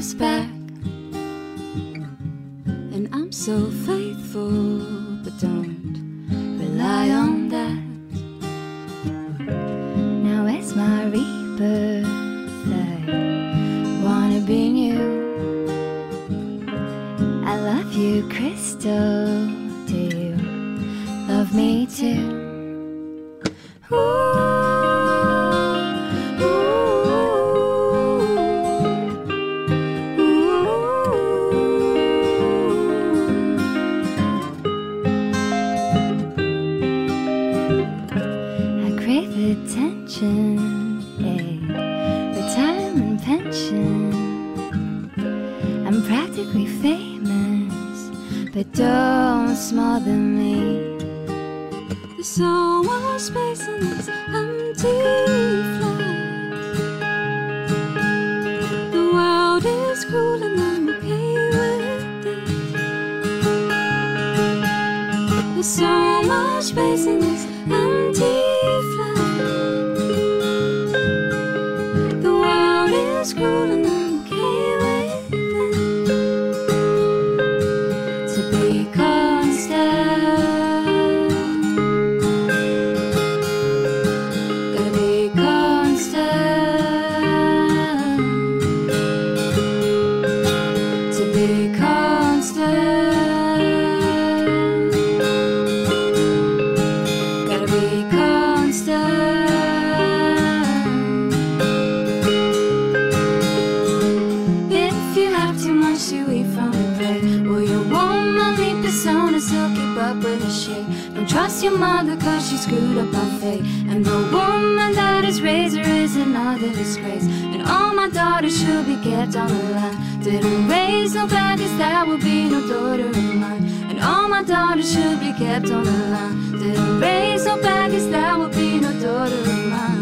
back, and I'm so fat. So much space in this empty screwed up my fate And the woman that is her is another disgrace. And all my daughters should be kept on the line. Didn't raise no baggage, that would be no daughter of mine. And all my daughters should be kept on the line. Didn't raise no baggage, that would be no daughter of mine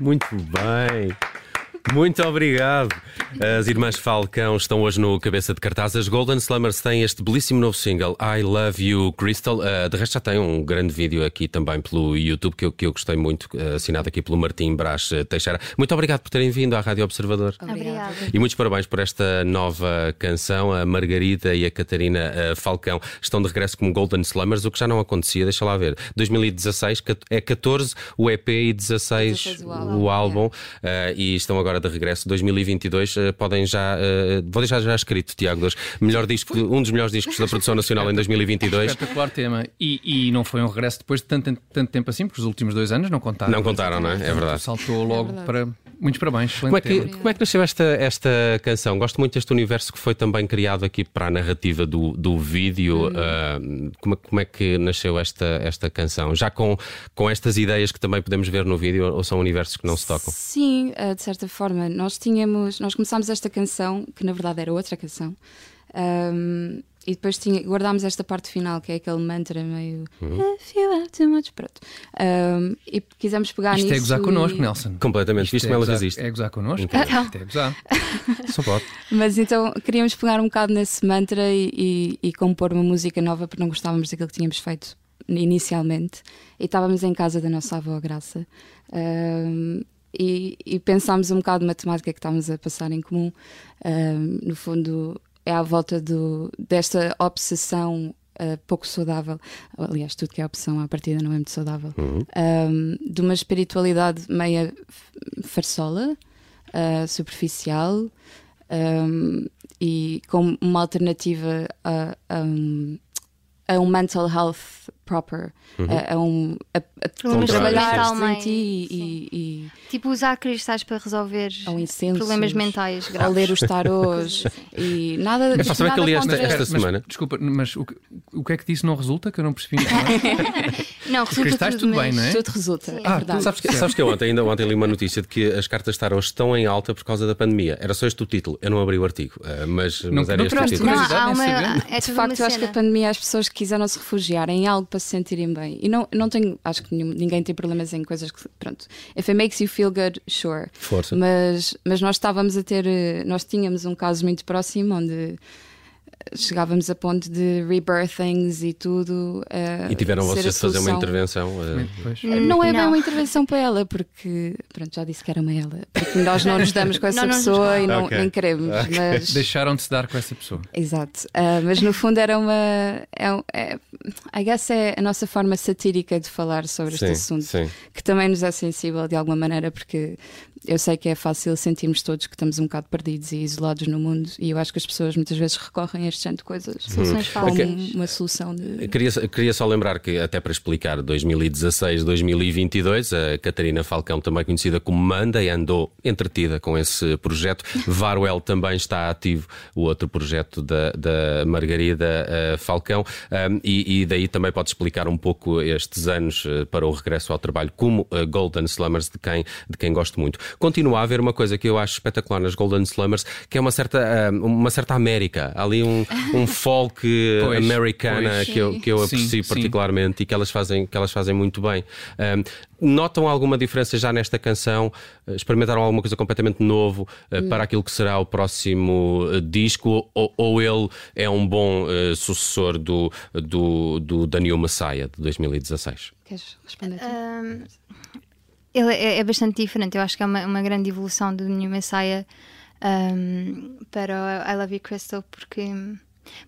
Muito bem. Muito obrigado. As irmãs Falcão estão hoje no cabeça de cartaz. As Golden Slummers têm este belíssimo novo single, I Love You Crystal. Uh, de resto, já tem um grande vídeo aqui também pelo YouTube que eu, que eu gostei muito, uh, assinado aqui pelo Martim Brás Teixeira. Muito obrigado por terem vindo à Rádio Observador. Obrigada. E muitos parabéns por esta nova canção. A Margarida e a Catarina uh, Falcão estão de regresso como Golden Slummers, o que já não acontecia, deixa lá ver. 2016 é 14 o EP e 16, 16 o álbum, álbum yeah. e estão agora de regresso. 2022 uh, podem já. Uh, vou deixar já escrito, Tiago, dois, melhor disco, um dos melhores discos da produção nacional em 2022. Espetacular tema. E, e não foi um regresso depois de tanto, tanto tempo assim, porque os últimos dois anos não contaram. Não contaram, não é? É verdade. Saltou logo é verdade. para. Muitos parabéns. Como é, que, como é que nasceu esta, esta canção? Gosto muito deste universo que foi também criado aqui para a narrativa do, do vídeo. Hum. Uh, como, como é que nasceu esta, esta canção? Já com, com estas ideias que também podemos ver no vídeo ou são universos que não se tocam? Sim, de certa forma. Nós tínhamos, nós começámos esta canção, que na verdade era outra canção, um, e depois tinha, guardámos esta parte final, que é aquele mantra meio uhum. If you have too much, pronto. Um, e quisemos pegar Isto nisso. é gozar e... connosco, Nelson. Completamente, Isto visto é como ela resiste. É gozar connosco. Então. Isto é gozar. Só pode. Mas então queríamos pegar um bocado nesse mantra e, e, e compor uma música nova, porque não gostávamos daquilo que tínhamos feito inicialmente. E estávamos em casa da nossa avó Graça. Um, e, e pensámos um bocado na temática que estávamos a passar em comum. Um, no fundo, é à volta do, desta obsessão uh, pouco saudável. Aliás, tudo que é opção à partida não é muito saudável. Uhum. Um, de uma espiritualidade meia farsola, uh, superficial. Um, e como uma alternativa a, a, um, a um mental health proper, a, a um, a, a Problemas trabalhar em ti e, e, Tipo, usar cristais para resolver incensos. problemas mentais a graves. ler os tarôs e nada. É saber que ali esta- esta Mas, semana. Desculpa, mas o que, o que é que disso não resulta? Que eu não percebi. Não, resulta cristais, tudo bem, mas- não é? Tudo resulta, Sim. é Ah, verdade. Sabes que, sabes que eu ontem, ainda ontem li uma notícia de que as cartas tarot estão em alta por causa da pandemia. Era só este o título. Eu não abri o artigo, eh, mas, mas era não este o trouxe título. Não, há uma. É De tudo facto, eu acho que a pandemia as pessoas quiseram se refugiar em algo para se sentirem bem. E não, não tenho, acho que nenhum- ninguém tem problemas em coisas que. Pronto. If it makes you feel good, sure. Força. Mas, mas nós estávamos a ter. eh, Nós tínhamos um caso muito próximo onde chegávamos a ponto de rebirthings e tudo. eh, E tiveram vocês de fazer uma intervenção. eh, Pois. Não é bem Não. uma intervenção para ela, porque. Pronto, já disse que era uma ela. Porque nós não nos damos com essa Não, não pessoa e não, Ok. nem queremos. Mas. Deixaram de se dar com essa pessoa. Exato, Ah, mas no fundo era uma. É, é, I guess é a nossa forma satírica de falar sobre este sim, assunto, sim. que também nos é sensível de alguma maneira, porque eu sei que é fácil sentirmos todos que estamos um bocado perdidos e isolados no mundo, e eu acho que as pessoas muitas vezes recorrem a este género de coisas Soluções como fáceis. uma solução de. Queria, queria só lembrar que, até para explicar 2016-2022, a Catarina Falcão, também conhecida como Manda, e andou entretida com esse projeto. Varwell também está ativo, o outro projeto da, da Margarida eh, Falcão, Um, e, e daí também pode explicar um pouco estes anos eh, para o regresso ao trabalho, como eh, Golden Slummers, de quem, de quem gosto muito. Continua a haver uma coisa que eu acho espetacular nas Golden Slummers, que é uma certa, ah, uma certa América. Há ali um, um folk eh, Pois, americana pois. que eu, que eu Sim, aprecio sim. particularmente e que elas fazem, que elas fazem muito bem. Um, notam alguma diferença já nesta canção? Experimentaram alguma coisa completamente novo uh, para aquilo que será o próximo uh, disco? Ou, ou ele é um bom uh, sucessor do, do, do New Messiah de 2016? Queres responder? Ele é, é bastante diferente. Eu acho que é uma, uma grande evolução do New Messiah ahm, para o I Love You Crystal, porque.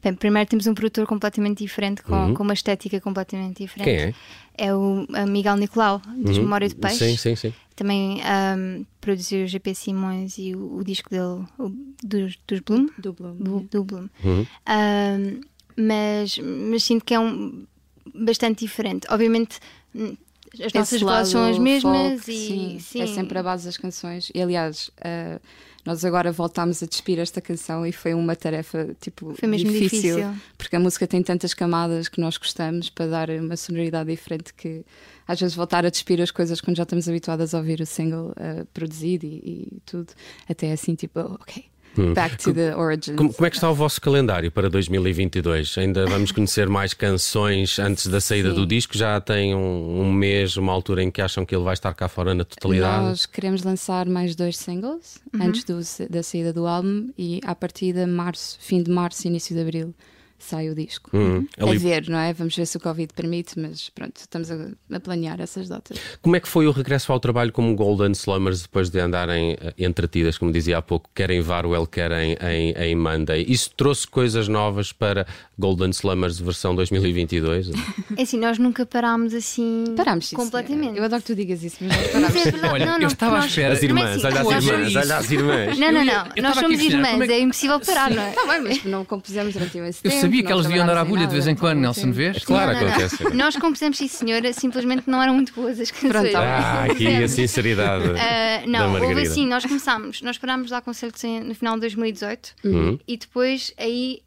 Bem, primeiro temos um produtor completamente diferente, com, com uma estética completamente diferente. Quem é? É o Miguel Nicolau, dos Memória de Peixe. Sim, sim, sim. Também ahm, produziu o GP Simões e o, o disco dele, o- dos, dos Bloom. Do Bloom. Do, do Bloom. Uhum. Ahm, mas, mas sinto que é um bastante diferente. Obviamente, hum, as nossas vozes são as mesmas folk, e sim, é sempre a base das canções. E aliás, eh, nós agora voltámos a despir esta canção e foi uma tarefa tipo mesmo difícil. porque a música tem tantas camadas que nós gostamos para dar uma sonoridade diferente que às vezes voltar a despir as coisas quando já estamos habituadas a ouvir o single eh, produzido e, e tudo, até assim tipo, oh, ok, back to the origins. Como, como é que está o vosso calendário para 2022? Ainda vamos conhecer mais canções antes da saída Sim. do disco? Já tem um, um mês, uma altura em que acham que ele vai estar cá fora na totalidade? Nós queremos lançar mais dois singles Uhum. antes do- da saída do álbum e a partir de março, fim de março, início de abril, sai o disco. Hum, ali- A ver, não é? Vamos ver se o Covid permite, mas pronto, estamos a, a planear essas datas. Como é que foi o regresso ao trabalho como Golden Slummers depois de andarem eh, entretidas, como dizia há pouco, quer em Varwell, quer em, em, em Monday? Isso trouxe coisas novas para Golden Slummers versão 2022? É assim, nós nunca parámos assim Parámos, sim, completamente. senhora. Eu adoro que tu digas isso, mas nós parámos. é verdade, Olha, não, eu não, estava à espera. As não é irmãs, assim, olha as nós irmãs, somos- olha as irmãs. Não, não, Eu não. eu Nós somos irmãs, é que- é impossível parar, não é? Está bem, mas não compusemos durante esse Eu tempo. Sabia que elas deviam andar à agulha de vez em quando, então, Nelson, vês? Claro, Não, não, não. acontece. Nós, como fizemos sim, senhora, simplesmente não eram muito boas as canções. Pronto. Ah, aqui a sinceridade Ah, da não, houve assim, nós começámos, nós parámos lá concertos em- no final de 2018 Uhum. e depois aí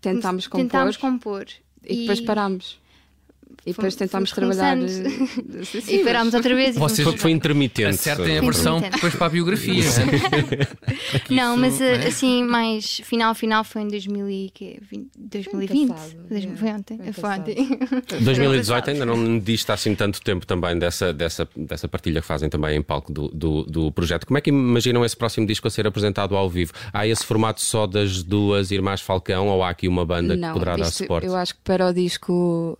Tentámos compor tentámos compor. e depois parámos. E depois Fomos- tentámos fomos trabalhar. eh, sim, E parámos outra vez. e Vocês- fomos Foi, foi intermitente. Acertem a versão depois para a biografia. Não, isso, mas não é? uh, assim, mais final, final foi em 2000 e quê? 20 2020. passado, yeah. Foi ontem. Foi ontem. 2018 ainda não me dista assim tanto tempo também dessa, dessa, dessa partilha que fazem também em palco do, do, do projeto. Como é que imaginam esse próximo disco a ser apresentado ao vivo? Há esse formato só das duas irmãs Falcão ou há aqui uma banda que poderá dar isto- suporte? Eu acho que para o disco,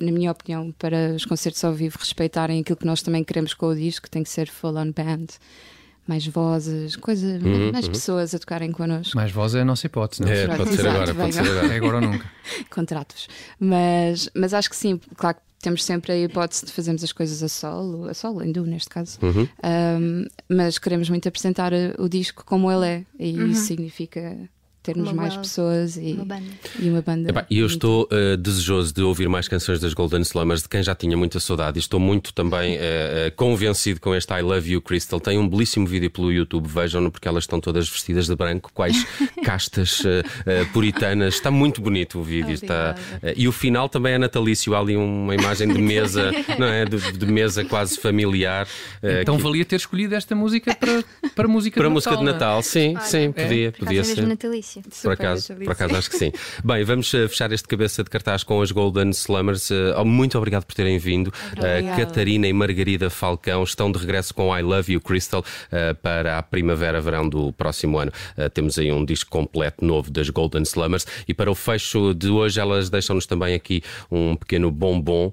na minha opinião, para os concertos ao vivo respeitarem aquilo que nós também queremos com o disco, tem que ser full on band, mais vozes, coisas, Uhum, mais pessoas a tocarem connosco. Mais voz é a nossa hipótese, não É, Pronto, pode ser exato, agora, pode ser agora. É agora ou nunca. contratos. Mas, mas acho que sim, claro que temos sempre a hipótese de fazermos as coisas a solo, a solo, em duo neste caso. Uhum. Um, mas queremos muito apresentar uh, o disco como ele é, e isso significa termos Uma mais bela- pessoas e uma banda. E uma banda. Epá, E eu estou uh, desejoso de ouvir mais canções das Golden Slummers, de quem já tinha muita saudade. E estou muito também uh, uh, convencido com este I Love You Crystal. Tem um belíssimo vídeo pelo YouTube, vejam-no, porque elas estão todas vestidas de branco, quais castas uh, uh, puritanas. Está muito bonito o vídeo. Está, uh, e o final também é natalício. Há ali uma imagem de mesa, não é? De, de mesa quase familiar. uh, Então que- valia ter escolhido esta música para, para música para a de música de não é? Natal, sim, sim, podia, Por podia é ser. natalício. Por Super acaso, natalício. por acaso acho que sim. Bem, vamos eh, fechar este cabeça de cartaz com as Golden Slummers. Eh, oh, muito obrigado por terem vindo. Eh, Obrigada. Catarina e Margarida Falcão estão de regresso com I Love You Crystal para a primavera-verão do próximo ano. Temos aí um disco completo novo das Golden Slummers e para o fecho de hoje elas deixam-nos também aqui um pequeno bombom,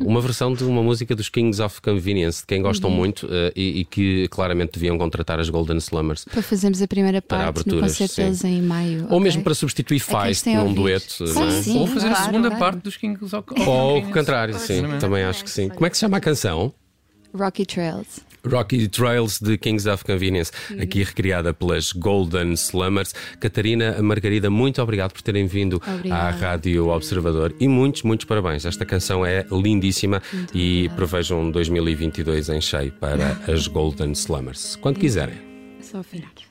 uma versão de uma música dos Kings of Convenience, de quem gostam Uhum. muito e, e que claramente deviam contratar as Golden Slummers. Para fazermos a primeira Para parte no aberturas, concerto sim. deles em maio. Ou ok? mesmo para substituir Feist num dueto. É? sim. Ou fazer a Claro, segunda claro. parte dos Kings of Ou o contrário, sim. Também acho que sim. Como é que se chama a canção? Rocky Trails. Rocky Trails de Kings of Convenience, aqui recriada pelas Golden Slummers. Catarina, Margarida, muito obrigado por terem vindo à. Rádio Observador e muitos, muitos parabéns. Esta canção é lindíssima e prevejam 2022 em cheio para as Golden Slummers. Quando quiserem. Só afinar.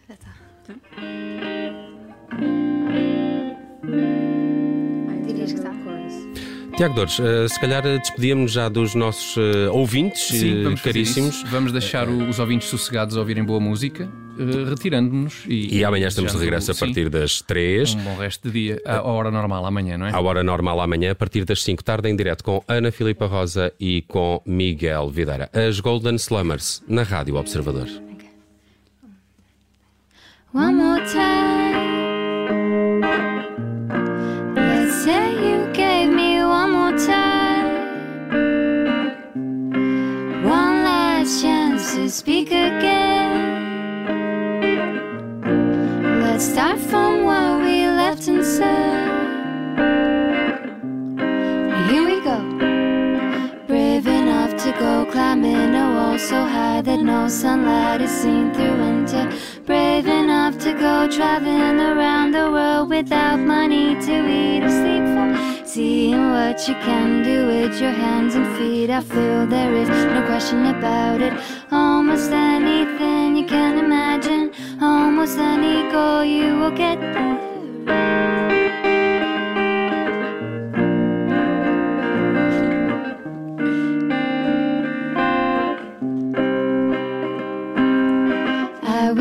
Tiago Dores, eh, se calhar eh, despedíamos já dos nossos eh, ouvintes Sim, vamos caríssimos. Vamos deixar os ouvintes sossegados a ouvirem boa música, retirando-nos. E, E amanhã estamos de regresso a sim, partir das 3. Um bom resto de dia, à hora normal amanhã, não é? À hora normal amanhã, a partir das 5 tarde, em direto com Ana Filipa Rosa e com Miguel Videira. As Golden Slummers, na Rádio Observador. One more time. Start from where we left and said. Here we go. Brave enough to go climbing a wall so high that no sunlight is seen through winter. Brave enough to go traveling around the world without money to eat or sleep for. Seeing what you can do with your hands and feet. I feel there is no question about it. Almost anything you can imagine. 重さに恋を蹴って。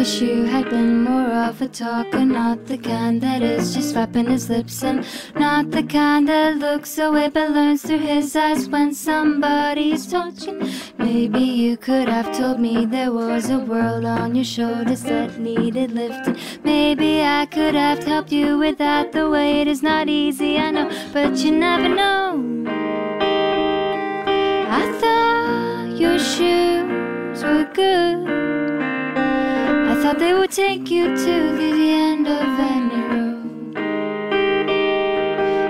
Wish you had been more of a talker, not the kind that is just flapping his lips, and not the kind that looks away but learns through his eyes when somebody's talking. Maybe you could have told me there was a world on your shoulders that needed lifting. Maybe I could have helped you with that. The weight is not easy, I know, but you never know. I thought your shoes were good. I thought they would take you to the end of any road.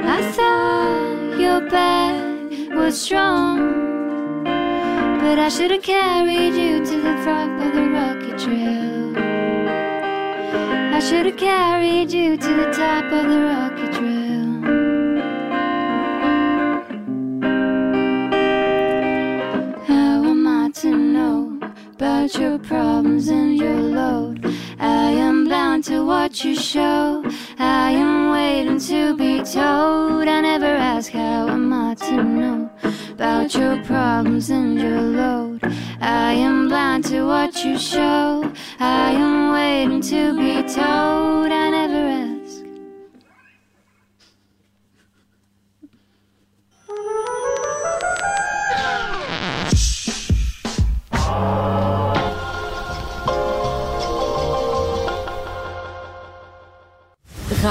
I thought your back was strong, but I should have carried you to the top of the rocky trail. I should have carried you to the top of the rocky trail. About your problems and your load? I am bound to what you show. I am waiting to be told. I never ask how am I to know about your problems and your load. I am blind to what you show. I am waiting to be told. I never ask.